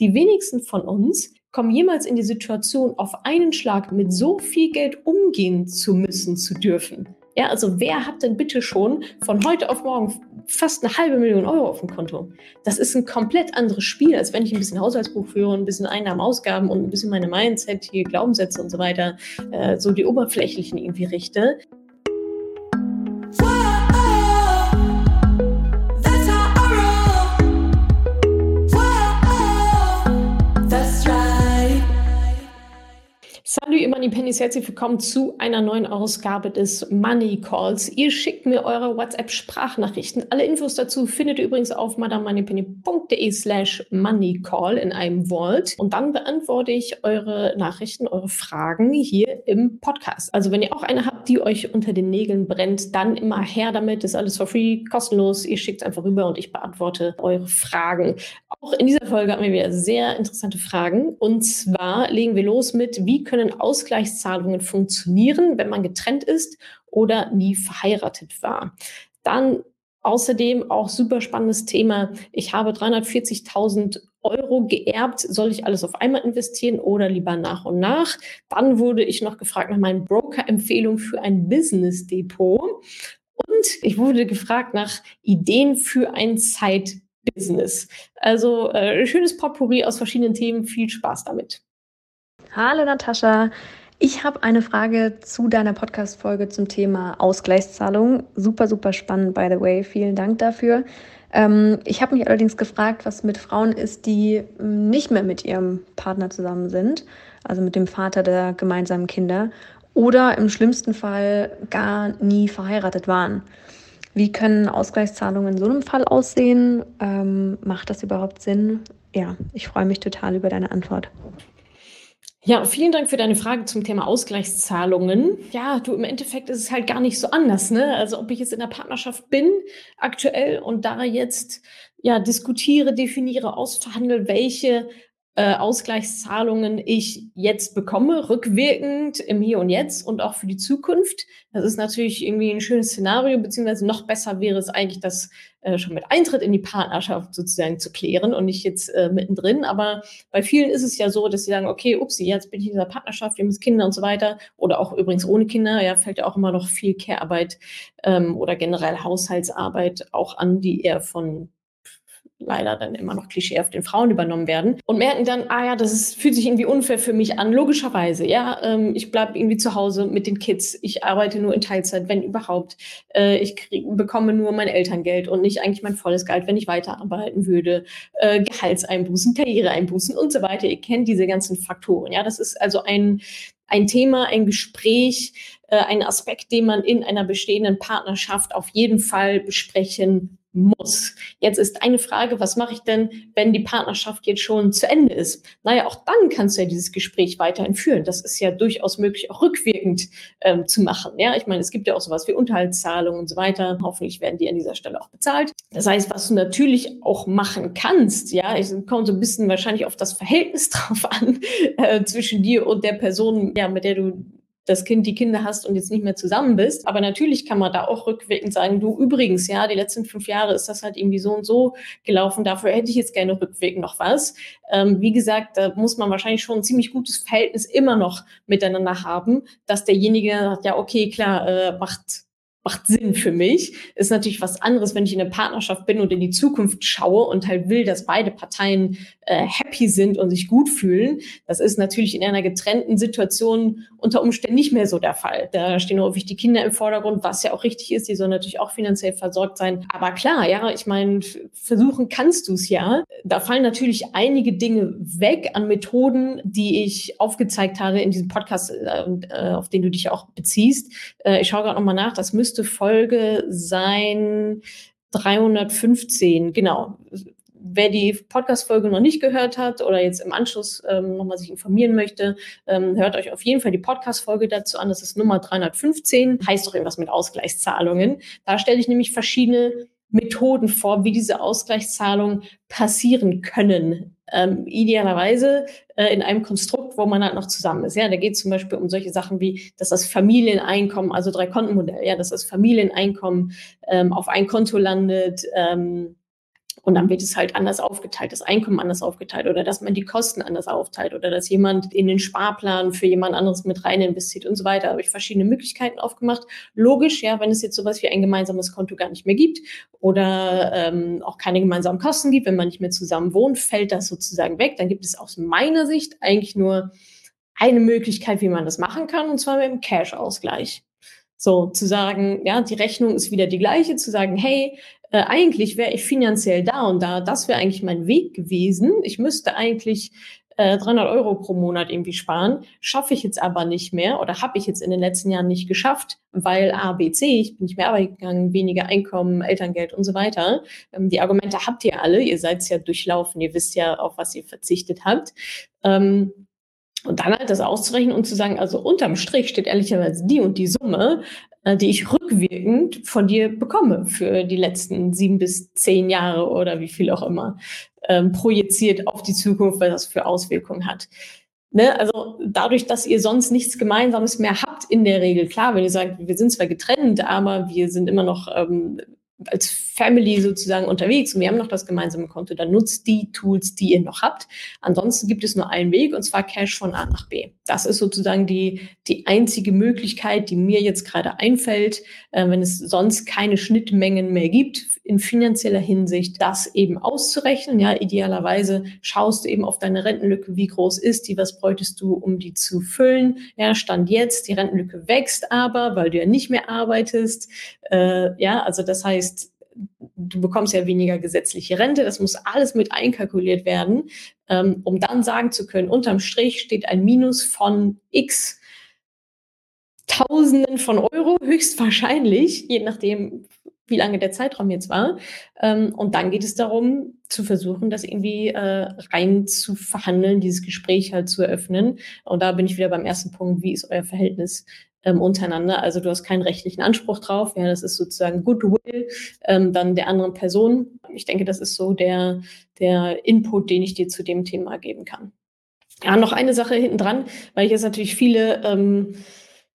die wenigsten von uns kommen jemals in die Situation, auf einen Schlag mit so viel Geld umgehen zu müssen, zu dürfen. Ja, also wer hat denn bitte schon von heute auf morgen fast eine halbe Million Euro auf dem Konto? Das ist ein komplett anderes Spiel, als wenn ich ein bisschen Haushaltsbuch führe, ein bisschen Einnahmen, Ausgaben und ein bisschen meine Mindset, hier Glaubenssätze und so weiter, äh, so die oberflächlichen irgendwie richte. Money Pennies, herzlich willkommen zu einer neuen Ausgabe des Money Calls. Ihr schickt mir eure WhatsApp-Sprachnachrichten. Alle Infos dazu findet ihr übrigens auf madamoneypenny.de slash moneycall in einem Vault. Und dann beantworte ich eure Nachrichten, eure Fragen hier im Podcast. Also wenn ihr auch eine habt, die euch unter den Nägeln brennt, dann immer her damit. Ist alles for free, kostenlos. Ihr schickt es einfach rüber und ich beantworte eure Fragen. Auch in dieser Folge haben wir wieder sehr interessante Fragen. Und zwar legen wir los mit, wie können können Ausgleichszahlungen funktionieren, wenn man getrennt ist oder nie verheiratet war. Dann außerdem auch super spannendes Thema. Ich habe 340.000 Euro geerbt. Soll ich alles auf einmal investieren oder lieber nach und nach? Dann wurde ich noch gefragt nach meinen Broker-Empfehlungen für ein Business-Depot. Und ich wurde gefragt nach Ideen für ein Side-Business. Also äh, schönes Potpourri aus verschiedenen Themen. Viel Spaß damit. Hallo Natascha, ich habe eine Frage zu deiner Podcast-Folge zum Thema Ausgleichszahlung. Super, super spannend, by the way. Vielen Dank dafür. Ähm, ich habe mich allerdings gefragt, was mit Frauen ist, die ähm, nicht mehr mit ihrem Partner zusammen sind, also mit dem Vater der gemeinsamen Kinder oder im schlimmsten Fall gar nie verheiratet waren. Wie können Ausgleichszahlungen in so einem Fall aussehen? Ähm, macht das überhaupt Sinn? Ja, ich freue mich total über deine Antwort. Ja, vielen Dank für deine Frage zum Thema Ausgleichszahlungen. Ja, du, im Endeffekt ist es halt gar nicht so anders, ne? Also, ob ich jetzt in der Partnerschaft bin, aktuell, und da jetzt, ja, diskutiere, definiere, ausverhandle, welche äh, Ausgleichszahlungen ich jetzt bekomme, rückwirkend im Hier und Jetzt und auch für die Zukunft. Das ist natürlich irgendwie ein schönes Szenario, beziehungsweise noch besser wäre es eigentlich, das äh, schon mit Eintritt in die Partnerschaft sozusagen zu klären und nicht jetzt äh, mittendrin. Aber bei vielen ist es ja so, dass sie sagen, okay, upsie, jetzt bin ich in dieser Partnerschaft, wir haben Kinder und so weiter. Oder auch übrigens ohne Kinder, ja, fällt ja auch immer noch viel Care-Arbeit ähm, oder generell Haushaltsarbeit auch an, die eher von leider dann immer noch klischeehaft den Frauen übernommen werden und merken dann, ah ja, das ist, fühlt sich irgendwie unfair für mich an, logischerweise, ja, ähm, ich bleibe irgendwie zu Hause mit den Kids, ich arbeite nur in Teilzeit, wenn überhaupt, äh, ich krieg, bekomme nur mein Elterngeld und nicht eigentlich mein volles Gehalt, wenn ich weiterarbeiten würde, äh, Gehaltseinbußen, Karriereeinbußen und so weiter, ihr kennt diese ganzen Faktoren, ja, das ist also ein, ein Thema, ein Gespräch, äh, ein Aspekt, den man in einer bestehenden Partnerschaft auf jeden Fall besprechen muss. Jetzt ist eine Frage, was mache ich denn, wenn die Partnerschaft jetzt schon zu Ende ist? Naja, auch dann kannst du ja dieses Gespräch weiterhin führen. Das ist ja durchaus möglich, auch rückwirkend ähm, zu machen. Ja, ich meine, es gibt ja auch sowas wie Unterhaltszahlungen und so weiter. Hoffentlich werden die an dieser Stelle auch bezahlt. Das heißt, was du natürlich auch machen kannst, ja, es kommt so ein bisschen wahrscheinlich auf das Verhältnis drauf an äh, zwischen dir und der Person, ja, mit der du das Kind, die Kinder hast und jetzt nicht mehr zusammen bist. Aber natürlich kann man da auch rückwirkend sagen, du übrigens, ja, die letzten fünf Jahre ist das halt irgendwie so und so gelaufen. Dafür hätte ich jetzt gerne rückwirkend noch was. Ähm, wie gesagt, da muss man wahrscheinlich schon ein ziemlich gutes Verhältnis immer noch miteinander haben, dass derjenige sagt, ja, okay, klar, äh, macht macht Sinn für mich. Ist natürlich was anderes, wenn ich in einer Partnerschaft bin und in die Zukunft schaue und halt will, dass beide Parteien äh, happy sind und sich gut fühlen. Das ist natürlich in einer getrennten Situation unter Umständen nicht mehr so der Fall. Da stehen häufig die Kinder im Vordergrund, was ja auch richtig ist. Die sollen natürlich auch finanziell versorgt sein. Aber klar, ja, ich meine, versuchen kannst du es ja. Da fallen natürlich einige Dinge weg an Methoden, die ich aufgezeigt habe in diesem Podcast, äh, äh auf den du dich auch beziehst. Äh, ich schaue gerade nochmal nach. Das müsste Folge sein 315, genau. Wer die Podcast-Folge noch nicht gehört hat oder jetzt im Anschluss ähm, nochmal sich informieren möchte, ähm, hört euch auf jeden Fall die Podcast-Folge dazu an. Das ist Nummer 315, heißt doch irgendwas mit Ausgleichszahlungen. Da stelle ich nämlich verschiedene Methoden vor, wie diese Ausgleichszahlungen passieren können. Ähm, idealerweise äh, in einem Konstrukt, wo man halt noch zusammen ist. Ja, da geht es zum Beispiel um solche Sachen wie, dass das Familieneinkommen, also drei Kontenmodell, ja, dass das Familieneinkommen ähm, auf ein Konto landet, ähm, Und dann wird es halt anders aufgeteilt, das Einkommen anders aufgeteilt oder dass man die Kosten anders aufteilt oder dass jemand in den Sparplan für jemand anderes mit rein investiert und so weiter. Da habe ich verschiedene Möglichkeiten aufgemacht. Logisch, ja, wenn es jetzt sowas wie ein gemeinsames Konto gar nicht mehr gibt oder ähm, auch keine gemeinsamen Kosten gibt, wenn man nicht mehr zusammen wohnt, fällt das sozusagen weg. Dann gibt es aus meiner Sicht eigentlich nur eine Möglichkeit, wie man das machen kann, und zwar mit dem Cash-Ausgleich. So zu sagen, ja, die Rechnung ist wieder die gleiche, zu sagen, hey, äh, eigentlich wäre ich finanziell da und da, das wäre eigentlich mein Weg gewesen. Ich müsste eigentlich äh, 300 Euro pro Monat irgendwie sparen, schaffe ich jetzt aber nicht mehr oder habe ich jetzt in den letzten Jahren nicht geschafft, weil A, B, C, ich bin nicht mehr arbeiten gegangen, weniger Einkommen, Elterngeld und so weiter. Ähm, die Argumente habt ihr alle, ihr seid ja durchlaufen, ihr wisst ja, auf was ihr verzichtet habt. Ähm, und dann halt das auszurechnen und zu sagen, also unterm Strich steht ehrlicherweise die und die Summe, äh, die ich rückwirkend von dir bekomme für die letzten sieben bis zehn Jahre oder wie viel auch immer, ähm, projiziert auf die Zukunft, weil das für Auswirkungen hat. Ne? Also dadurch, dass ihr sonst nichts Gemeinsames mehr habt in der Regel, klar, wenn ihr sagt, wir sind zwar getrennt, aber wir sind immer noch ähm, als Family sozusagen unterwegs und wir haben noch das gemeinsame Konto, dann nutzt die Tools, die ihr noch habt. Ansonsten gibt es nur einen Weg und zwar Cash von A nach B. Das ist sozusagen die, die einzige Möglichkeit, die mir jetzt gerade einfällt, äh, wenn es sonst keine Schnittmengen mehr gibt in finanzieller Hinsicht, das eben auszurechnen. Ja, idealerweise schaust du eben auf deine Rentenlücke, wie groß ist die, was bräuchtest du, um die zu füllen. Ja, Stand jetzt, die Rentenlücke wächst aber, weil du ja nicht mehr arbeitest. Äh, ja, also das heißt, du bekommst ja weniger gesetzliche Rente. Das muss alles mit einkalkuliert werden, ähm, um dann sagen zu können, unterm Strich steht ein Minus von X Tausenden von Euro, höchstwahrscheinlich, je nachdem, wie lange der Zeitraum jetzt war. Ähm, und dann geht es darum, zu versuchen, das irgendwie äh, rein zu verhandeln, dieses Gespräch halt zu eröffnen. Und da bin ich wieder beim ersten Punkt, wie ist euer Verhältnis ähm, untereinander? Also du hast keinen rechtlichen Anspruch drauf, ja, das ist sozusagen Goodwill ähm, dann der anderen Person. Ich denke, das ist so der, der Input, den ich dir zu dem Thema geben kann. Ja, noch eine Sache hinten dran, weil ich jetzt natürlich viele ähm,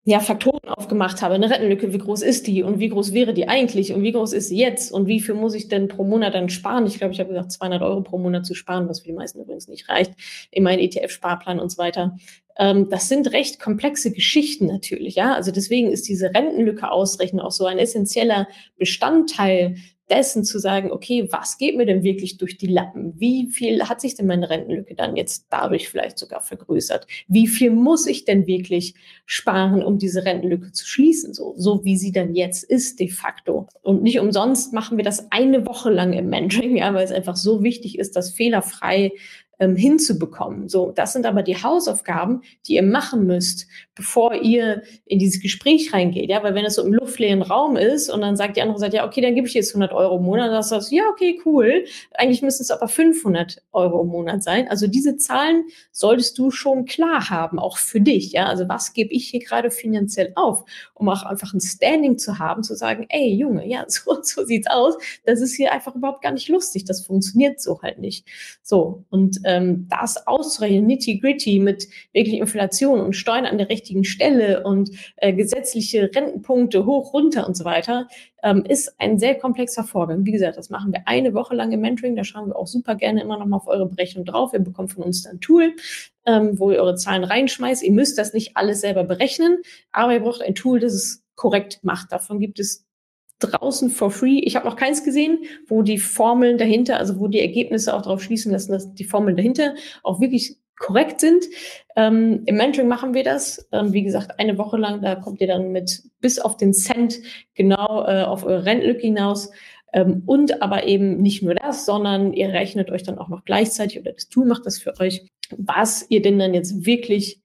ja, Faktoren aufgemacht habe. Eine Rentenlücke, wie groß ist die und wie groß wäre die eigentlich und wie groß ist sie jetzt und wie viel muss ich denn pro Monat dann sparen? Ich glaube, ich habe gesagt, 200 Euro pro Monat zu sparen, was für die meisten übrigens nicht reicht, in meinen ETF-Sparplan und so weiter. Ähm, das sind recht komplexe Geschichten natürlich, ja. Also deswegen ist diese Rentenlücke ausrechnen auch so ein essentieller Bestandteil dessen zu sagen, okay, was geht mir denn wirklich durch die Lappen? Wie viel hat sich denn meine Rentenlücke dann jetzt dadurch vielleicht sogar vergrößert? Wie viel muss ich denn wirklich sparen, um diese Rentenlücke zu schließen, so, so wie sie dann jetzt ist de facto? Und nicht umsonst machen wir das eine Woche lang im Mentoring, ja, weil es einfach so wichtig ist, dass fehlerfrei ähm, hinzubekommen. So, das sind aber die Hausaufgaben, die ihr machen müsst, bevor ihr in dieses Gespräch reingeht. Ja, weil wenn es so im luftleeren Raum ist und dann sagt die andere Seite, ja, okay, dann gebe ich jetzt 100 Euro im Monat, dann sagst du, ja, okay, cool. Eigentlich müssen es aber 500 Euro im Monat sein. Also diese Zahlen solltest du schon klar haben, auch für dich. Ja, also was gebe ich hier gerade finanziell auf, um auch einfach ein Standing zu haben, zu sagen, ey, Junge, ja, so, so sieht's aus. Das ist hier einfach überhaupt gar nicht lustig. Das funktioniert so halt nicht. So. Und ähm, das auszurechnen, nitty-gritty mit wirklich Inflation und Steuern an der richtigen Stelle und äh, gesetzliche Rentenpunkte hoch, runter und so weiter, ähm, ist ein sehr komplexer Vorgang. Wie gesagt, das machen wir eine Woche lang im Mentoring. Da schauen wir auch super gerne immer noch mal auf eure Berechnung drauf. Ihr bekommt von uns dann ein Tool, ähm, wo ihr eure Zahlen reinschmeißt. Ihr müsst das nicht alles selber berechnen, aber ihr braucht ein Tool, das es korrekt macht. Davon gibt es draußen for free. Ich habe noch keins gesehen, wo die Formeln dahinter, also wo die Ergebnisse auch darauf schließen lassen, dass die Formeln dahinter auch wirklich korrekt sind. Ähm, Im Mentoring machen wir das. Ähm, wie gesagt, eine Woche lang, da kommt ihr dann mit bis auf den Cent genau äh, auf eure Rentlücke hinaus. Ähm, und aber eben nicht nur das, sondern ihr rechnet euch dann auch noch gleichzeitig oder das Tool macht das für euch, was ihr denn dann jetzt wirklich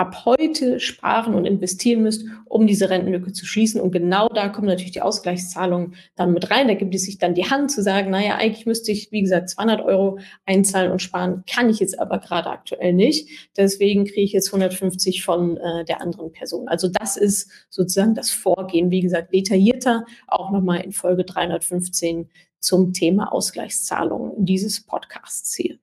ab heute sparen und investieren müsst, um diese Rentenlücke zu schließen. Und genau da kommen natürlich die Ausgleichszahlungen dann mit rein. Da gibt es sich dann die Hand zu sagen, naja, eigentlich müsste ich, wie gesagt, 200 Euro einzahlen und sparen, kann ich jetzt aber gerade aktuell nicht. Deswegen kriege ich jetzt 150 von äh, der anderen Person. Also das ist sozusagen das Vorgehen, wie gesagt, detaillierter, auch nochmal in Folge 315 zum Thema Ausgleichszahlungen dieses Podcasts hier.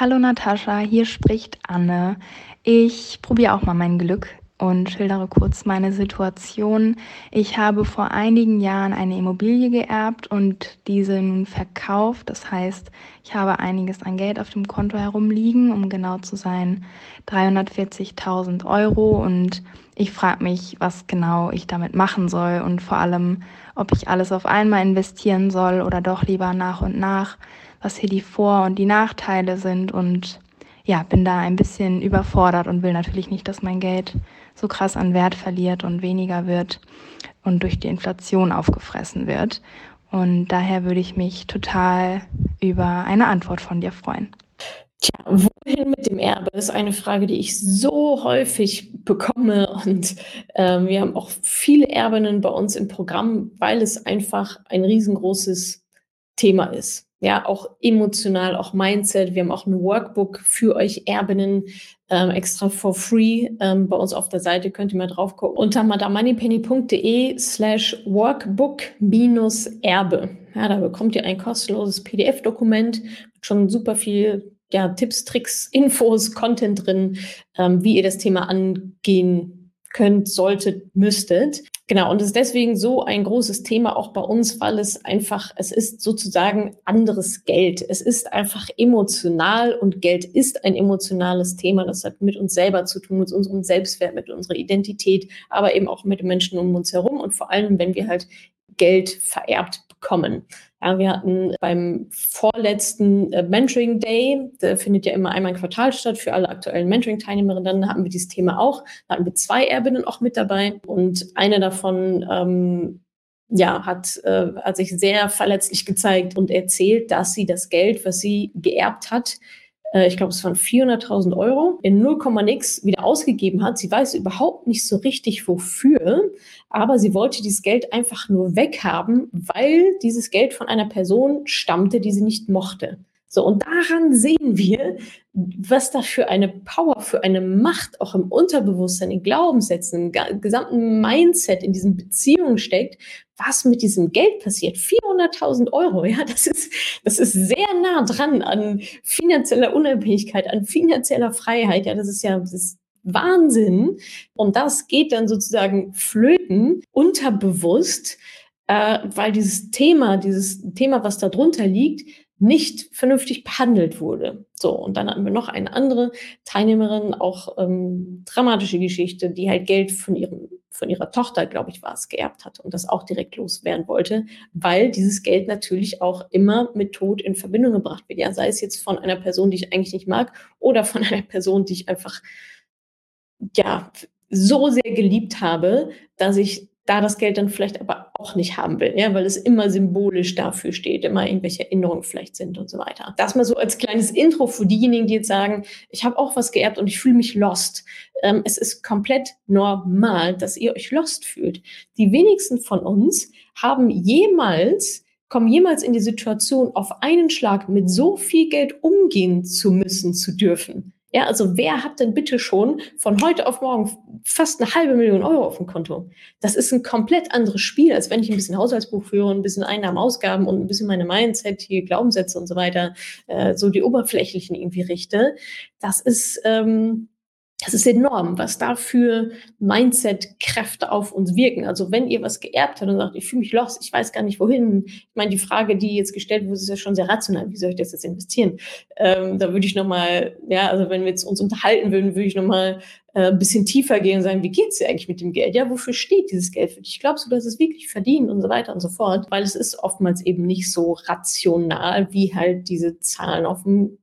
Hallo Natascha, hier spricht Anne. Ich probiere auch mal mein Glück und schildere kurz meine Situation. Ich habe vor einigen Jahren eine Immobilie geerbt und diese nun verkauft. Das heißt, ich habe einiges an Geld auf dem Konto herumliegen, um genau zu sein 340.000 Euro. Und ich frage mich, was genau ich damit machen soll und vor allem, ob ich alles auf einmal investieren soll oder doch lieber nach und nach, was hier die Vor- und die Nachteile sind und ja, bin da ein bisschen überfordert und will natürlich nicht, dass mein Geld so krass an Wert verliert und weniger wird und durch die Inflation aufgefressen wird. Und daher würde ich mich total über eine Antwort von dir freuen. Tja, wohin mit dem Erbe ist eine Frage, die ich so häufig bekomme. Und ähm, wir haben auch viele Erbinnen bei uns im Programm, weil es einfach ein riesengroßes Thema ist ja, auch emotional, auch Mindset. Wir haben auch ein Workbook für euch Erbinnen ähm, extra for free ähm, bei uns auf der Seite. Könnt ihr mal drauf gucken. Unter madamoneypenny.de slash workbook minus Erbe. Ja, da bekommt ihr ein kostenloses PDF-Dokument mit schon super viel ja, Tipps, Tricks, Infos, Content drin, ähm, wie ihr das Thema angehen könnt, solltet, müsstet. Genau, und es ist deswegen so ein großes Thema auch bei uns, weil es einfach, es ist sozusagen anderes Geld. Es ist einfach emotional und Geld ist ein emotionales Thema. Das hat mit uns selber zu tun, mit unserem Selbstwert, mit unserer Identität, aber eben auch mit den Menschen um uns herum und vor allem, wenn wir halt Geld vererbt bekommen. Ja, wir hatten beim vorletzten äh, Mentoring Day, der findet ja immer einmal im Quartal statt für alle aktuellen Mentoring-Teilnehmerinnen, hatten wir dieses Thema auch. Da hatten wir zwei Erbinnen auch mit dabei und eine davon ähm, ja, hat, äh, hat sich sehr verletzlich gezeigt und erzählt, dass sie das Geld, was sie geerbt hat, äh, ich glaube, es waren 400.000 Euro, in 0, nix wieder ausgegeben hat. Sie weiß überhaupt nicht so richtig wofür, aber sie wollte dieses Geld einfach nur weghaben, weil dieses Geld von einer Person stammte, die sie nicht mochte. So, und daran sehen wir, was da für eine Power, für eine Macht auch im Unterbewusstsein, in Glaubenssätzen, im gesamten Mindset in diesen Beziehungen steckt, was mit diesem Geld passiert. 400.000 Euro, ja, das ist, das ist sehr nah dran an finanzieller Unabhängigkeit, an finanzieller Freiheit. Ja, das ist ja, das ist Wahnsinn. Und das geht dann sozusagen flöten, unterbewusst, äh, weil dieses Thema, dieses Thema, was da drunter liegt, nicht vernünftig behandelt wurde. So, und dann hatten wir noch eine andere Teilnehmerin, auch ähm, dramatische Geschichte, die halt Geld von ihrem, von ihrer Tochter, glaube ich, war es, geerbt hat und das auch direkt loswerden wollte, weil dieses Geld natürlich auch immer mit Tod in Verbindung gebracht wird. Ja, sei es jetzt von einer Person, die ich eigentlich nicht mag, oder von einer Person, die ich einfach ja so sehr geliebt habe, dass ich da das Geld dann vielleicht aber auch nicht haben will, ja, weil es immer symbolisch dafür steht, immer irgendwelche Erinnerungen vielleicht sind und so weiter. Das mal so als kleines Intro für diejenigen, die jetzt sagen, ich habe auch was geerbt und ich fühle mich lost. Ähm, es ist komplett normal, dass ihr euch lost fühlt. Die wenigsten von uns haben jemals kommen jemals in die Situation, auf einen Schlag mit so viel Geld umgehen zu müssen, zu dürfen. Ja, also wer hat denn bitte schon von heute auf morgen fast eine halbe Million Euro auf dem Konto? Das ist ein komplett anderes Spiel, als wenn ich ein bisschen Haushaltsbuch führe, ein bisschen Einnahmen, Ausgaben und ein bisschen meine Mindset, hier Glaubenssätze und so weiter, äh, so die oberflächlichen irgendwie richte. Das ist, ähm, das ist enorm, was da für Mindset-Kräfte auf uns wirken. Also wenn ihr was geerbt habt und sagt, ich fühle mich los, ich weiß gar nicht wohin. Ich meine, die Frage, die jetzt gestellt wurde, ist ja schon sehr rational. Wie soll ich das jetzt investieren? Ähm, da würde ich nochmal, ja, also wenn wir jetzt uns unterhalten würden, würde ich nochmal äh, ein bisschen tiefer gehen und sagen, wie geht's dir eigentlich mit dem Geld? Ja, wofür steht dieses Geld für dich? Glaubst du, dass es wirklich verdient und so weiter und so fort? Weil es ist oftmals eben nicht so rational, wie halt diese Zahlen auf dem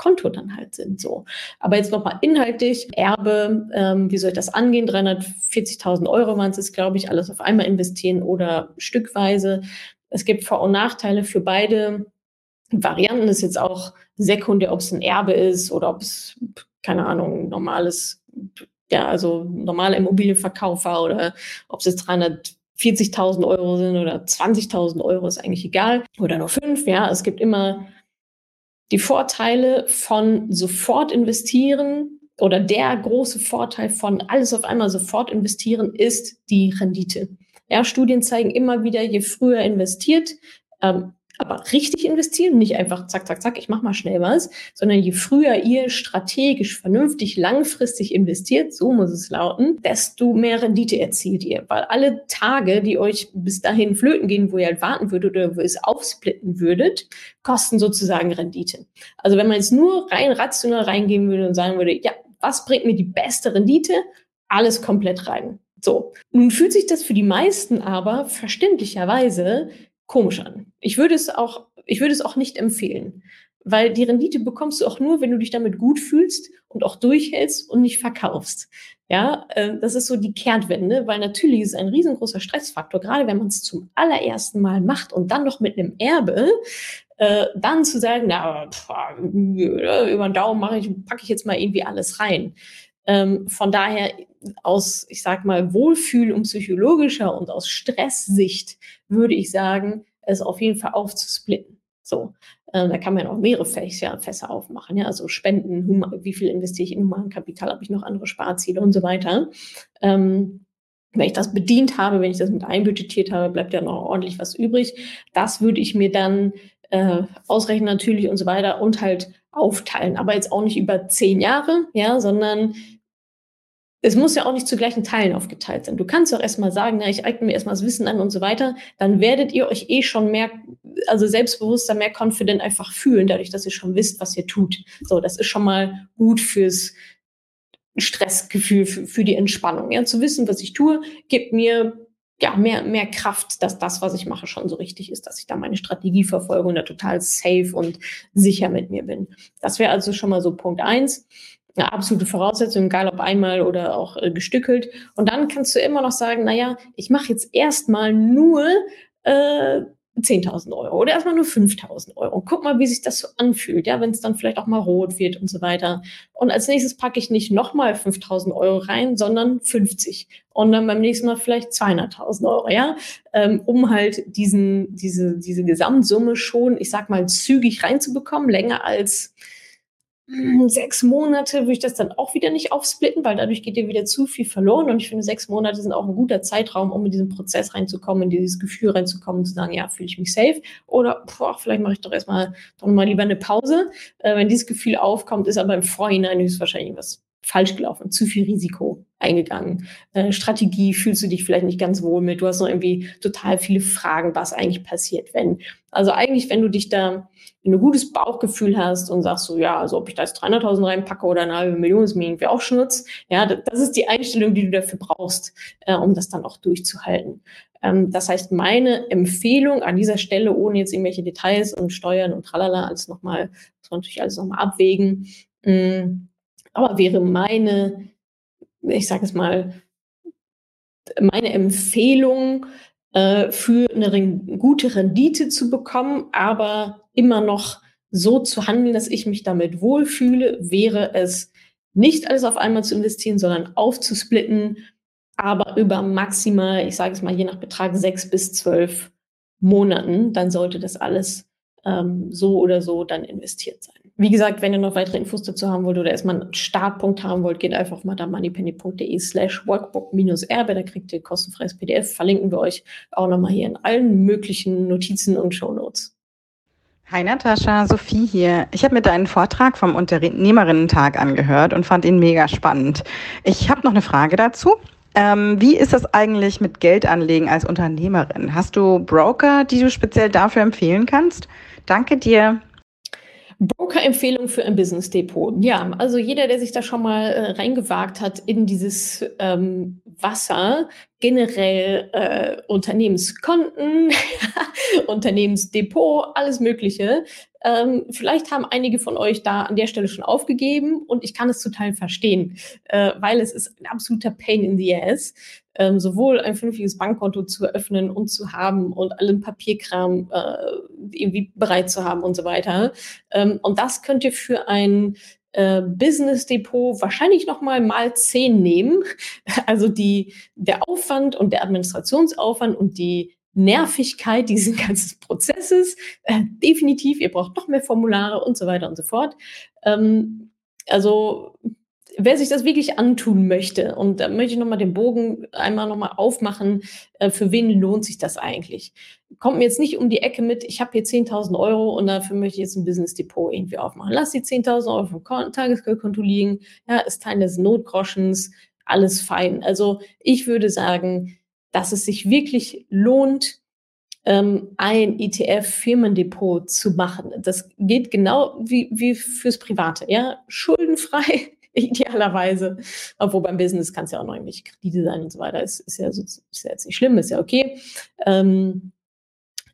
Konto dann halt sind. So. Aber jetzt nochmal inhaltlich, Erbe, ähm, wie soll ich das angehen? 340.000 Euro waren es, glaube ich, alles auf einmal investieren oder stückweise. Es gibt Vor- und Nachteile für beide Varianten. Das ist jetzt auch sekundär, ob es ein Erbe ist oder ob es, keine Ahnung, normales, ja, also normaler Immobilienverkauf oder ob es jetzt 300 40.000 Euro sind oder 20.000 Euro, ist eigentlich egal. Oder nur fünf, ja. Es gibt immer die Vorteile von sofort investieren oder der große Vorteil von alles auf einmal sofort investieren ist die Rendite. Ja, Studien zeigen immer wieder, je früher investiert, ähm, aber richtig investieren, nicht einfach zack, zack, zack, ich mache mal schnell was, sondern je früher ihr strategisch, vernünftig, langfristig investiert, so muss es lauten, desto mehr Rendite erzielt ihr. Weil alle Tage, die euch bis dahin flöten gehen, wo ihr halt warten würdet oder wo ihr es aufsplitten würdet, kosten sozusagen Rendite. Also wenn man jetzt nur rein rational reingehen würde und sagen würde, ja, was bringt mir die beste Rendite? Alles komplett rein. So. Nun fühlt sich das für die meisten aber verständlicherweise komisch an. Ich würde es auch, ich würde es auch nicht empfehlen, weil die Rendite bekommst du auch nur, wenn du dich damit gut fühlst und auch durchhältst und nicht verkaufst. Ja, äh, das ist so die Kehrtwende, weil natürlich ist es ein riesengroßer Stressfaktor, gerade wenn man es zum allerersten Mal macht und dann noch mit einem Erbe, äh, dann zu sagen, na, pff, über den Daumen mache ich, packe ich jetzt mal irgendwie alles rein. Ähm, von daher aus, ich sag mal, Wohlfühl und psychologischer und aus Stresssicht würde ich sagen, es auf jeden Fall aufzusplitten. So, äh, da kann man auch mehrere Fässer, Fässer aufmachen. Ja, also Spenden, wie viel investiere ich in Humankapital, habe ich noch andere Sparziele und so weiter. Ähm, wenn ich das bedient habe, wenn ich das mit einbudgetiert habe, bleibt ja noch ordentlich was übrig. Das würde ich mir dann äh, ausrechnen natürlich und so weiter und halt aufteilen. Aber jetzt auch nicht über zehn Jahre, ja, sondern es muss ja auch nicht zu gleichen Teilen aufgeteilt sein. Du kannst doch erstmal sagen, na, ich eigne mir erstmal das Wissen an und so weiter. Dann werdet ihr euch eh schon mehr, also selbstbewusster, mehr confident einfach fühlen, dadurch, dass ihr schon wisst, was ihr tut. So, das ist schon mal gut fürs Stressgefühl, für, für die Entspannung. Ja, zu wissen, was ich tue, gibt mir ja, mehr, mehr Kraft, dass das, was ich mache, schon so richtig ist, dass ich da meine Strategie verfolge und da total safe und sicher mit mir bin. Das wäre also schon mal so Punkt eins eine absolute Voraussetzung, egal ob einmal oder auch äh, gestückelt. Und dann kannst du immer noch sagen, naja, ich mache jetzt erstmal nur äh, 10.000 Euro oder erstmal nur 5.000 Euro. Guck mal, wie sich das so anfühlt, ja, wenn es dann vielleicht auch mal rot wird und so weiter. Und als nächstes packe ich nicht nochmal 5.000 Euro rein, sondern 50. Und dann beim nächsten Mal vielleicht 200.000 Euro, ja, ähm, um halt diesen, diese, diese Gesamtsumme schon, ich sag mal, zügig reinzubekommen, länger als sechs Monate würde ich das dann auch wieder nicht aufsplitten, weil dadurch geht dir wieder zu viel verloren. Und ich finde, sechs Monate sind auch ein guter Zeitraum, um in diesen Prozess reinzukommen, in dieses Gefühl reinzukommen, zu sagen, ja, fühle ich mich safe. Oder boah, vielleicht mache ich doch erstmal doch mal lieber eine Pause. Äh, wenn dieses Gefühl aufkommt, ist aber im Vorhinein höchstwahrscheinlich was falsch gelaufen, zu viel Risiko eingegangen. Äh, Strategie fühlst du dich vielleicht nicht ganz wohl mit. Du hast noch irgendwie total viele Fragen, was eigentlich passiert, wenn. Also eigentlich, wenn du dich da, du ein gutes Bauchgefühl hast und sagst so, ja, also ob ich da jetzt 300.000 reinpacke oder eine halbe Million, ist mir irgendwie auch Schnutz. Ja, das ist die Einstellung, die du dafür brauchst, äh, um das dann auch durchzuhalten. Ähm, das heißt, meine Empfehlung an dieser Stelle, ohne jetzt irgendwelche Details und Steuern und tralala, alles nochmal, muss man natürlich alles nochmal abwägen, mh, mm, aber wäre meine, ich sage es mal, meine Empfehlung äh, für eine gute Rendite zu bekommen, aber immer noch so zu handeln, dass ich mich damit wohlfühle, wäre es nicht alles auf einmal zu investieren, sondern aufzusplitten, aber über maximal, ich sage es mal, je nach Betrag sechs bis zwölf Monaten, dann sollte das alles ähm, so oder so dann investiert sein. Wie gesagt, wenn ihr noch weitere Infos dazu haben wollt oder erstmal einen Startpunkt haben wollt, geht einfach mal da moneypenny.de slash workbook-erbe, da kriegt ihr kostenfreies PDF, verlinken wir euch auch nochmal hier in allen möglichen Notizen und Shownotes. Hi Natascha, Sophie hier. Ich habe mir deinen Vortrag vom Unternehmerinnen-Tag angehört und fand ihn mega spannend. Ich habe noch eine Frage dazu. Ähm, wie ist das eigentlich mit Geldanlegen als Unternehmerin? Hast du Broker, die du speziell dafür empfehlen kannst? Danke dir. Broker-Empfehlung für ein Business Depot. Ja, also jeder, der sich da schon mal äh, reingewagt hat in dieses ähm, Wasser, generell äh, Unternehmenskonten, Unternehmensdepot, alles Mögliche. Ähm, vielleicht haben einige von euch da an der Stelle schon aufgegeben und ich kann es zu Teilen verstehen, äh, weil es ist ein absoluter Pain in the Ass ähm, sowohl ein vernünftiges Bankkonto zu eröffnen und zu haben und allen Papierkram äh, irgendwie bereit zu haben und so weiter. Ähm, und das könnt ihr für ein äh, Business Depot wahrscheinlich noch mal mal zehn nehmen. Also die, der Aufwand und der Administrationsaufwand und die Nervigkeit dieses ganzen Prozesses. Äh, definitiv, ihr braucht noch mehr Formulare und so weiter und so fort. Ähm, also wer sich das wirklich antun möchte, und da möchte ich nochmal den Bogen einmal nochmal aufmachen, äh, für wen lohnt sich das eigentlich? Kommt mir jetzt nicht um die Ecke mit, ich habe hier 10.000 Euro und dafür möchte ich jetzt ein Business Depot irgendwie aufmachen. Lass die 10.000 Euro vom Tagesgeldkonto liegen, ja, ist Teil des Notgroschens, alles fein. Also ich würde sagen, dass es sich wirklich lohnt, ähm, ein ETF-Firmendepot zu machen. Das geht genau wie, wie fürs Private, ja, schuldenfrei idealerweise. Obwohl beim Business kann es ja auch noch irgendwelche Kredite sein und so weiter. Ist, ist, ja, so, ist ja jetzt nicht schlimm, ist ja okay. Ähm,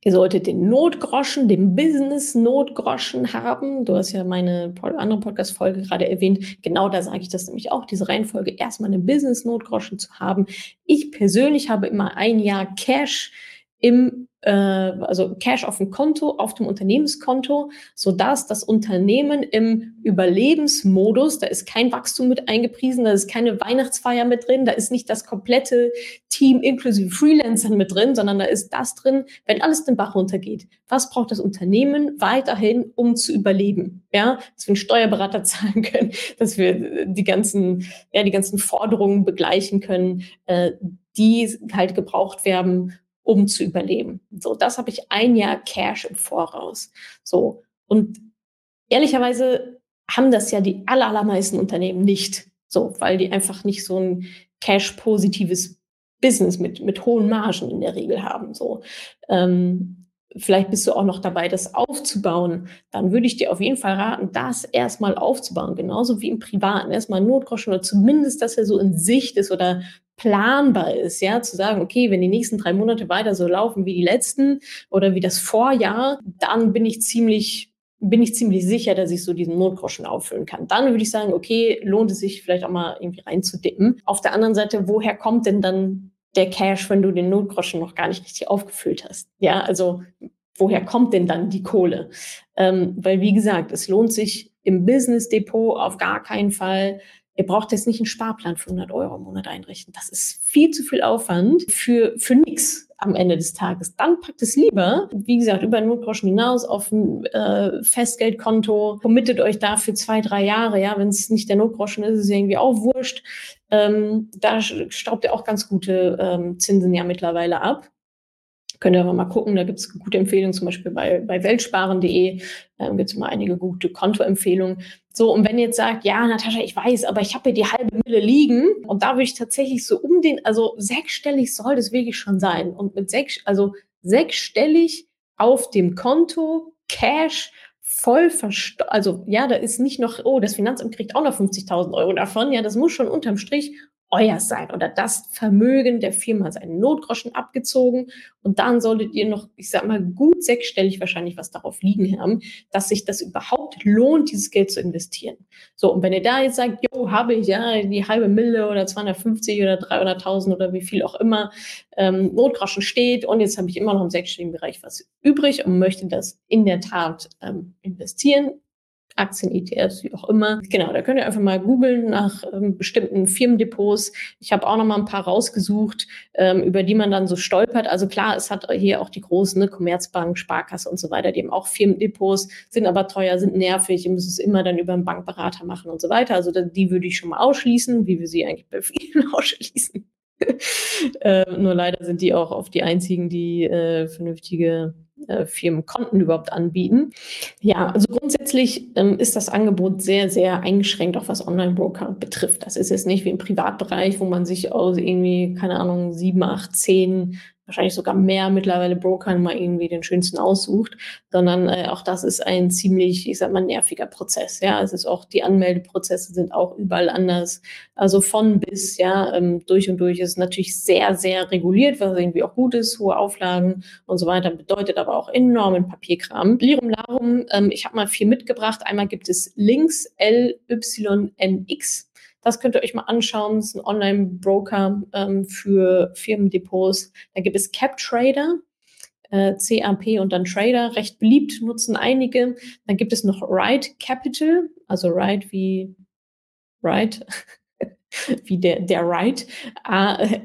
Ihr solltet den Notgroschen, den Business-Notgroschen haben. Du hast ja meine andere Podcast-Folge gerade erwähnt. Genau da sage ich das nämlich auch, diese Reihenfolge, erstmal einen Business-Notgroschen zu haben. Ich persönlich habe immer ein Jahr Cash im äh, also Cash auf dem Konto, auf dem Unternehmenskonto, so dass das Unternehmen im Überlebensmodus, da ist kein Wachstum mit eingepriesen, da ist keine Weihnachtsfeier mit drin, da ist nicht das komplette Team inklusive Freelancern mit drin, sondern da ist das drin, wenn alles den Bach runtergeht. Was braucht das Unternehmen weiterhin, um zu überleben? Ja, dass wir einen Steuerberater zahlen können, dass wir die ganzen, ja, die ganzen Forderungen begleichen können, äh, die halt gebraucht werden, um zu überleben. So, das habe ich ein Jahr Cash im Voraus. So, und ehrlicherweise haben das ja die allermeisten Unternehmen nicht. So, weil die einfach nicht so ein Cash-positives Business mit, mit hohen Margen in der Regel haben. So, ähm, vielleicht bist du auch noch dabei, das aufzubauen, dann würde ich dir auf jeden Fall raten, das erstmal aufzubauen, genauso wie im Privaten. Erstmal Notgroschen oder zumindest, dass er so in Sicht ist oder planbar ist, ja, zu sagen, okay, wenn die nächsten drei Monate weiter so laufen wie die letzten oder wie das Vorjahr, dann bin ich ziemlich bin ich ziemlich sicher, dass ich so diesen Notgroschen auffüllen kann. Dann würde ich sagen, okay, lohnt es sich vielleicht auch mal irgendwie reinzudippen. Auf der anderen Seite, woher kommt denn dann der Cash, wenn du den Notgroschen noch gar nicht richtig aufgefüllt hast? Ja, also woher kommt denn dann die Kohle? Ähm, weil, wie gesagt, es lohnt sich im Business Depot auf gar keinen Fall Ihr braucht jetzt nicht einen Sparplan für 100 Euro im Monat einrichten. Das ist viel zu viel Aufwand für, für nichts am Ende des Tages. Dann packt es lieber, wie gesagt, über Notgroschen hinaus auf ein äh, Festgeldkonto, committet euch da für zwei, drei Jahre. Ja, wenn es nicht der Notgroschen ist, ist es irgendwie auch wurscht. Ähm, da staubt ihr auch ganz gute ähm, Zinsen ja mittlerweile ab. Könnt ihr aber mal gucken, da gibt es gute Empfehlungen, zum Beispiel bei, bei weltsparen.de ähm, gibt es mal einige gute Kontoempfehlungen. So, und wenn ihr jetzt sagt, ja, Natascha, ich weiß, aber ich habe hier die halbe Mille liegen und da würde ich tatsächlich so um den, also sechsstellig soll das wirklich schon sein. Und mit sechs, also sechsstellig auf dem Konto, Cash, voll versteuert, also ja, da ist nicht noch, oh, das Finanzamt kriegt auch noch 50.000 Euro davon, ja, das muss schon unterm Strich euer sein oder das Vermögen der Firma sein. Notgroschen abgezogen und dann solltet ihr noch, ich sag mal, gut sechsstellig wahrscheinlich was darauf liegen haben, dass sich das überhaupt lohnt, dieses Geld zu investieren. So, und wenn ihr da jetzt sagt, jo, habe ich ja die halbe Mille oder 250 oder 300.000 oder wie viel auch immer ähm, Notgroschen steht und jetzt habe ich immer noch im sechsstelligen Bereich was übrig und möchte das in der Tat ähm, investieren, Aktien, ETFs, wie auch immer. Genau, da könnt ihr einfach mal googeln nach ähm, bestimmten Firmendepots. Ich habe auch noch mal ein paar rausgesucht, ähm, über die man dann so stolpert. Also klar, es hat hier auch die großen, ne, Commerzbank, Sparkasse und so weiter, die haben auch Firmendepots, sind aber teuer, sind nervig, ihr müsst es immer dann über einen Bankberater machen und so weiter. Also die würde ich schon mal ausschließen, wie wir sie eigentlich bei vielen ausschließen. äh, nur leider sind die auch oft die einzigen, die äh, vernünftige äh, Firmen Konten überhaupt anbieten. Ja, also grundsätzlich ähm, ist das Angebot sehr, sehr eingeschränkt, auch was Online-Broker betrifft. Das ist jetzt nicht wie im Privatbereich, wo man sich aus irgendwie, keine Ahnung, sieben, acht, zehn wahrscheinlich sogar mehr mittlerweile Brokern mal irgendwie den schönsten aussucht, sondern äh, auch das ist ein ziemlich, ich sag mal, nerviger Prozess. Ja, es ist auch, die Anmeldeprozesse sind auch überall anders. Also von bis, ja, ähm, durch und durch ist natürlich sehr, sehr reguliert, was irgendwie auch gut ist, hohe Auflagen und so weiter, bedeutet aber auch enormen Papierkram. Lirum Larum, ähm, ich habe mal viel mitgebracht. Einmal gibt es Links LYNX das könnt ihr euch mal anschauen. Das ist ein Online-Broker ähm, für Firmendepots. Da gibt es CapTrader, äh, CAP und dann Trader. Recht beliebt, nutzen einige. Dann gibt es noch Ride Capital, also Ride wie Ride. wie der, der Ride,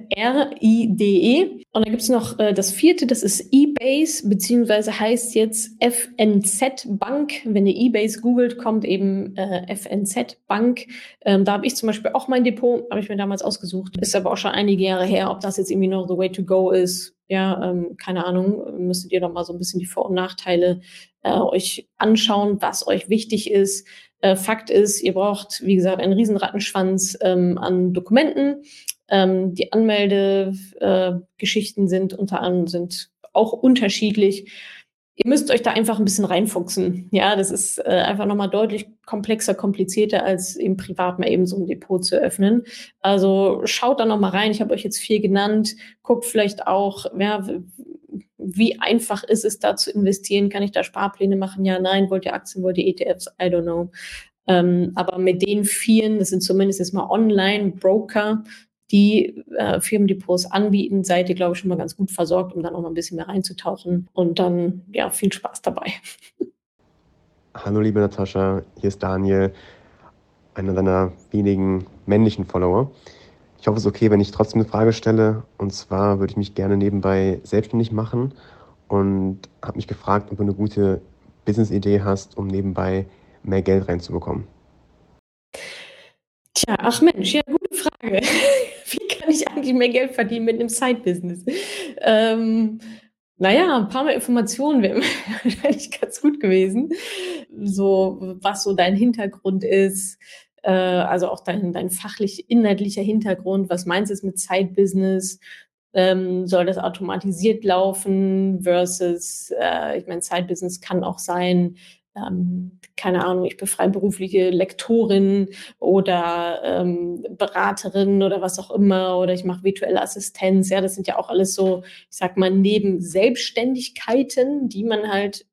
R-I-D-E. Und dann gibt es noch äh, das vierte, das ist eBase, beziehungsweise heißt jetzt FNZ Bank. Wenn ihr eBase googelt, kommt eben äh, FNZ Bank. Ähm, da habe ich zum Beispiel auch mein Depot, habe ich mir damals ausgesucht. Ist aber auch schon einige Jahre her, ob das jetzt irgendwie noch the way to go ist. Ja, ähm, keine Ahnung, müsstet ihr doch mal so ein bisschen die Vor- und Nachteile äh, euch anschauen, was euch wichtig ist. Äh, Fakt ist, ihr braucht, wie gesagt, einen Riesenrattenschwanz ähm, an Dokumenten. Ähm, die Anmeldegeschichten äh, sind unter anderem sind auch unterschiedlich. Ihr müsst euch da einfach ein bisschen reinfuchsen. Ja, das ist äh, einfach nochmal deutlich komplexer, komplizierter, als im Privat mal eben so ein Depot zu öffnen. Also schaut da nochmal rein. Ich habe euch jetzt vier genannt. Guckt vielleicht auch, ja, wie einfach ist es da zu investieren? Kann ich da Sparpläne machen? Ja, nein. Wollt ihr Aktien, wollt ihr ETFs? I don't know. Ähm, aber mit den vielen, das sind zumindest jetzt mal Online-Broker, die äh, Firmendepots anbieten, seid ihr, glaube ich, schon mal ganz gut versorgt, um dann auch mal ein bisschen mehr reinzutauchen. Und dann, ja, viel Spaß dabei. Hallo, liebe Natascha, hier ist Daniel, einer deiner wenigen männlichen Follower. Ich hoffe, es ist okay, wenn ich trotzdem eine Frage stelle. Und zwar würde ich mich gerne nebenbei selbstständig machen und habe mich gefragt, ob du eine gute Business-Idee hast, um nebenbei mehr Geld reinzubekommen. Tja, ach Mensch, ja, gute Frage. Wie kann ich eigentlich mehr Geld verdienen mit einem Side-Business? Ähm, naja, ein paar mehr Informationen wären wahrscheinlich ganz gut gewesen. So, was so dein Hintergrund ist, äh, also auch dein, dein fachlich inhaltlicher Hintergrund, was meinst du mit Side-Business? Ähm, soll das automatisiert laufen versus, äh, ich meine, Side-Business kann auch sein, ähm, keine Ahnung, ich bin freiberufliche Lektorin oder ähm, Beraterin oder was auch immer oder ich mache virtuelle Assistenz. Ja, das sind ja auch alles so, ich sag mal, neben Selbstständigkeiten, die man halt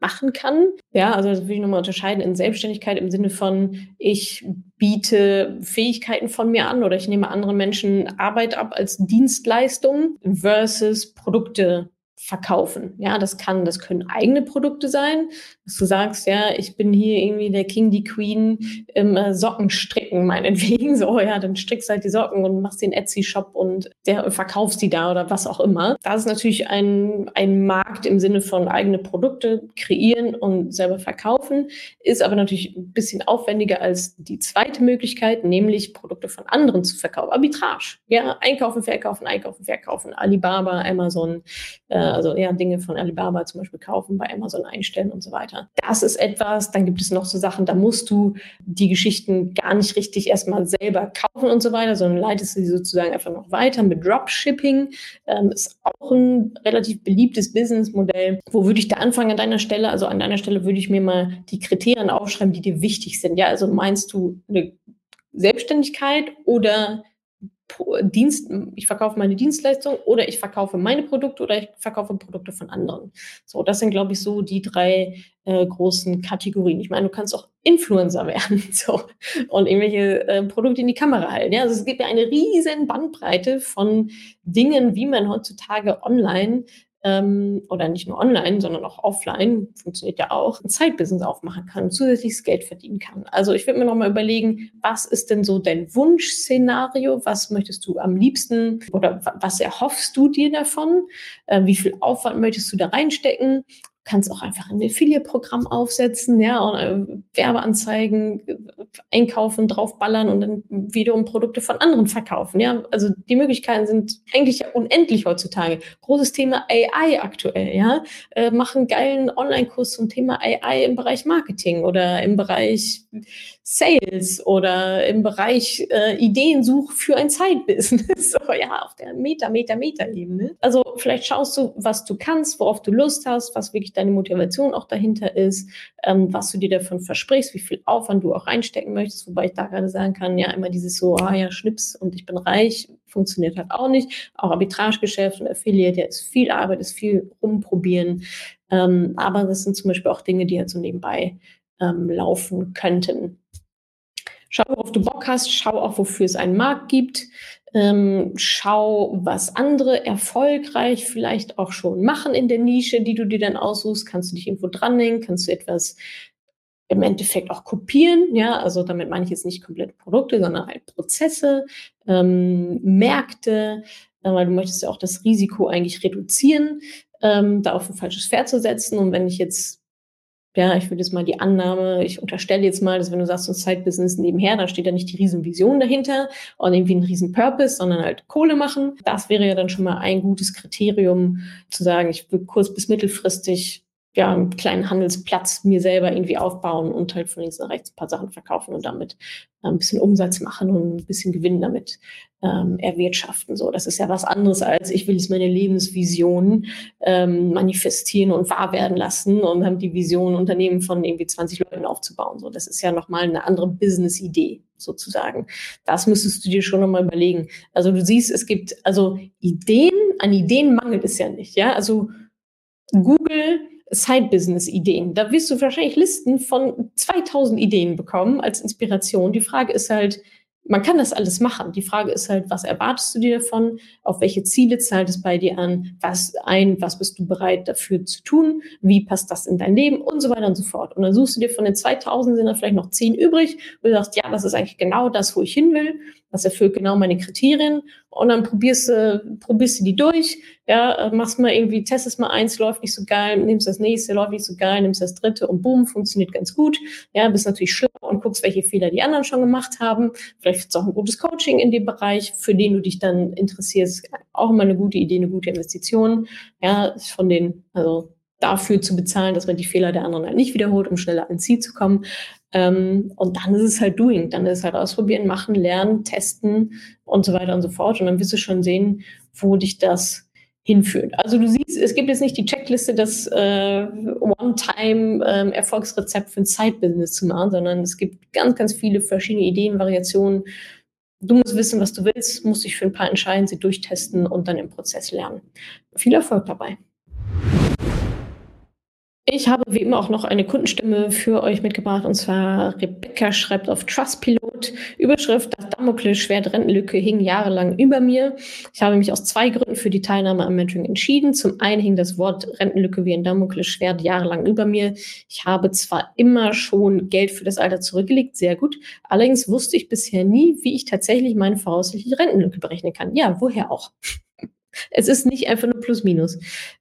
machen kann. Ja, also das will ich nochmal unterscheiden in Selbstständigkeit im Sinne von, ich biete Fähigkeiten von mir an oder ich nehme anderen Menschen Arbeit ab als Dienstleistung versus Produkte verkaufen. Ja, das kann, das können eigene Produkte sein, dass du sagst, ja, ich bin hier irgendwie der King, die Queen im äh, Sockenstricken, meinetwegen. So, ja, dann strickst halt die Socken und machst den Etsy-Shop und der verkaufst die da oder was auch immer. Das ist natürlich ein, ein Markt im Sinne von eigene Produkte kreieren und selber verkaufen, ist aber natürlich ein bisschen aufwendiger als die zweite Möglichkeit, nämlich Produkte von anderen zu verkaufen. Arbitrage. Ja, einkaufen, verkaufen, einkaufen, verkaufen. Alibaba, Amazon, äh, also ja, Dinge von Alibaba zum Beispiel kaufen, bei Amazon einstellen und so weiter. Das ist etwas, dann gibt es noch so Sachen, da musst du die Geschichten gar nicht richtig erstmal selber kaufen und so weiter, sondern leitest du sie sozusagen einfach noch weiter mit Dropshipping. Ähm, ist auch ein relativ beliebtes Businessmodell. Wo würde ich da anfangen an deiner Stelle? Also an deiner Stelle würde ich mir mal die Kriterien aufschreiben, die dir wichtig sind. Ja, also meinst du eine Selbstständigkeit oder Dienst, ich verkaufe meine Dienstleistung oder ich verkaufe meine Produkte oder ich verkaufe Produkte von anderen. So, das sind, glaube ich, so die drei äh, großen Kategorien. Ich meine, du kannst auch Influencer werden so, und irgendwelche äh, Produkte in die Kamera halten. Ja? Also es gibt ja eine riesen Bandbreite von Dingen, wie man heutzutage online ähm, oder nicht nur online, sondern auch offline, funktioniert ja auch, ein Zeitbusiness aufmachen kann, zusätzliches Geld verdienen kann. Also ich würde mir nochmal überlegen, was ist denn so dein Wunschszenario? Was möchtest du am liebsten oder was erhoffst du dir davon? Äh, wie viel Aufwand möchtest du da reinstecken? Kannst auch einfach ein Affiliate-Programm aufsetzen, ja, und äh, Werbeanzeigen einkaufen, draufballern und dann wiederum Produkte von anderen verkaufen, ja. Also die Möglichkeiten sind eigentlich unendlich heutzutage. Großes Thema AI aktuell, ja. Äh, machen geilen Online-Kurs zum Thema AI im Bereich Marketing oder im Bereich Sales oder im Bereich äh, Ideensuch für ein Zeitbusiness. so, ja, auf der Meter, Meter, Meter-Ebene. Also vielleicht schaust du, was du kannst, worauf du Lust hast, was wirklich deine Motivation auch dahinter ist, ähm, was du dir davon versprichst, wie viel Aufwand du auch reinstecken möchtest, wobei ich da gerade sagen kann, ja, immer dieses so, ah ja, Schnips und ich bin reich, funktioniert halt auch nicht. Auch Arbitragegeschäft und Affiliate, ja, ist viel Arbeit, ist viel rumprobieren. Ähm, aber das sind zum Beispiel auch Dinge, die halt so nebenbei ähm, laufen könnten. Schau, worauf du Bock hast, schau auch, wofür es einen Markt gibt. Ähm, schau, was andere erfolgreich vielleicht auch schon machen in der Nische, die du dir dann aussuchst. Kannst du dich irgendwo dranhängen? Kannst du etwas im Endeffekt auch kopieren. Ja, also damit meine ich jetzt nicht komplette Produkte, sondern halt Prozesse, ähm, Märkte, äh, weil du möchtest ja auch das Risiko eigentlich reduzieren, ähm, da auf ein falsches Pferd zu setzen. Und wenn ich jetzt ja, ich würde jetzt mal die Annahme, ich unterstelle jetzt mal, dass wenn du sagst, so ein Side-Business nebenher, dann steht da nicht die Riesenvision dahinter und irgendwie ein riesen Purpose, sondern halt Kohle machen. Das wäre ja dann schon mal ein gutes Kriterium zu sagen, ich will kurz bis mittelfristig ja, einen kleinen Handelsplatz mir selber irgendwie aufbauen und halt von links nach rechts ein paar Sachen verkaufen und damit äh, ein bisschen Umsatz machen und ein bisschen Gewinn damit ähm, erwirtschaften. So, das ist ja was anderes als ich will jetzt meine Lebensvision ähm, manifestieren und wahr werden lassen und haben die Vision, Unternehmen von irgendwie 20 Leuten aufzubauen. So, das ist ja nochmal eine andere Business-Idee sozusagen. Das müsstest du dir schon nochmal überlegen. Also du siehst, es gibt also Ideen, an Ideen mangelt es ja nicht. Ja, also Google Side-Business-Ideen. Da wirst du wahrscheinlich Listen von 2000 Ideen bekommen als Inspiration. Die Frage ist halt, man kann das alles machen. Die Frage ist halt, was erwartest du dir davon? Auf welche Ziele zahlt es bei dir an? Was ein, was bist du bereit dafür zu tun? Wie passt das in dein Leben? Und so weiter und so fort. Und dann suchst du dir von den 2000 sind da vielleicht noch 10 übrig, wo du sagst, ja, das ist eigentlich genau das, wo ich hin will. Das erfüllt genau meine Kriterien. Und dann probierst du, probierst du die durch. Ja, machst mal irgendwie, testest mal eins, läuft nicht so geil, nimmst das nächste, läuft nicht so geil, nimmst das dritte und boom, funktioniert ganz gut. Ja, bist natürlich schlau und guckst, welche Fehler die anderen schon gemacht haben. Vielleicht ist auch ein gutes Coaching in dem Bereich, für den du dich dann interessierst. Auch immer eine gute Idee, eine gute Investition. Ja, von den, also dafür zu bezahlen, dass man die Fehler der anderen halt nicht wiederholt, um schneller ans Ziel zu kommen. Ähm, und dann ist es halt Doing. Dann ist es halt ausprobieren, machen, lernen, testen und so weiter und so fort. Und dann wirst du schon sehen, wo dich das hinführt. Also du siehst, es gibt jetzt nicht die Checkliste, das äh, One-Time-Erfolgsrezept ähm, für ein Side-Business zu machen, sondern es gibt ganz, ganz viele verschiedene Ideen, Variationen. Du musst wissen, was du willst, musst dich für ein paar entscheiden, sie durchtesten und dann im Prozess lernen. Viel Erfolg dabei. Ich habe wie immer auch noch eine Kundenstimme für euch mitgebracht und zwar Rebecca schreibt auf Trustpilot. Überschrift, das Damoklesschwert Rentenlücke hing jahrelang über mir. Ich habe mich aus zwei Gründen für die Teilnahme am Mentoring entschieden. Zum einen hing das Wort Rentenlücke wie ein Damoklesschwert jahrelang über mir. Ich habe zwar immer schon Geld für das Alter zurückgelegt, sehr gut. Allerdings wusste ich bisher nie, wie ich tatsächlich meine voraussichtliche Rentenlücke berechnen kann. Ja, woher auch? Es ist nicht einfach nur Plus-Minus.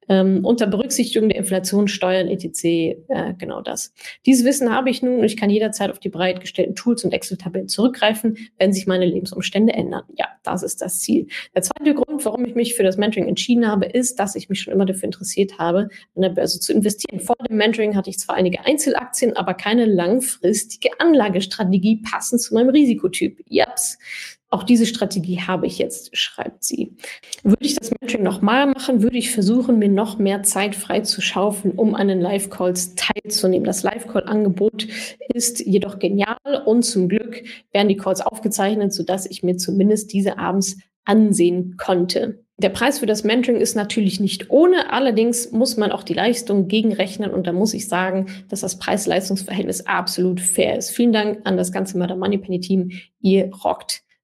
Ähm, unter Berücksichtigung der Inflation, Steuern, etc. Äh, genau das. Dieses Wissen habe ich nun und ich kann jederzeit auf die bereitgestellten Tools und Excel-Tabellen zurückgreifen, wenn sich meine Lebensumstände ändern. Ja, das ist das Ziel. Der zweite Grund, warum ich mich für das Mentoring entschieden habe, ist, dass ich mich schon immer dafür interessiert habe, an der Börse zu investieren. Vor dem Mentoring hatte ich zwar einige Einzelaktien, aber keine langfristige Anlagestrategie passend zu meinem Risikotyp. Japs. Auch diese Strategie habe ich jetzt, schreibt sie. Würde ich das Mentoring nochmal machen, würde ich versuchen, mir noch mehr Zeit frei zu schaufeln, um an den Live-Calls teilzunehmen. Das Live-Call-Angebot ist jedoch genial und zum Glück werden die Calls aufgezeichnet, sodass ich mir zumindest diese abends ansehen konnte. Der Preis für das Mentoring ist natürlich nicht ohne, allerdings muss man auch die Leistung gegenrechnen und da muss ich sagen, dass das Preis-Leistungs-Verhältnis absolut fair ist. Vielen Dank an das ganze Mother Money Penny Team. Ihr rockt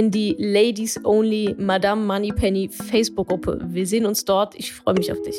in die Ladies Only Madame Moneypenny Facebook-Gruppe. Wir sehen uns dort. Ich freue mich auf dich.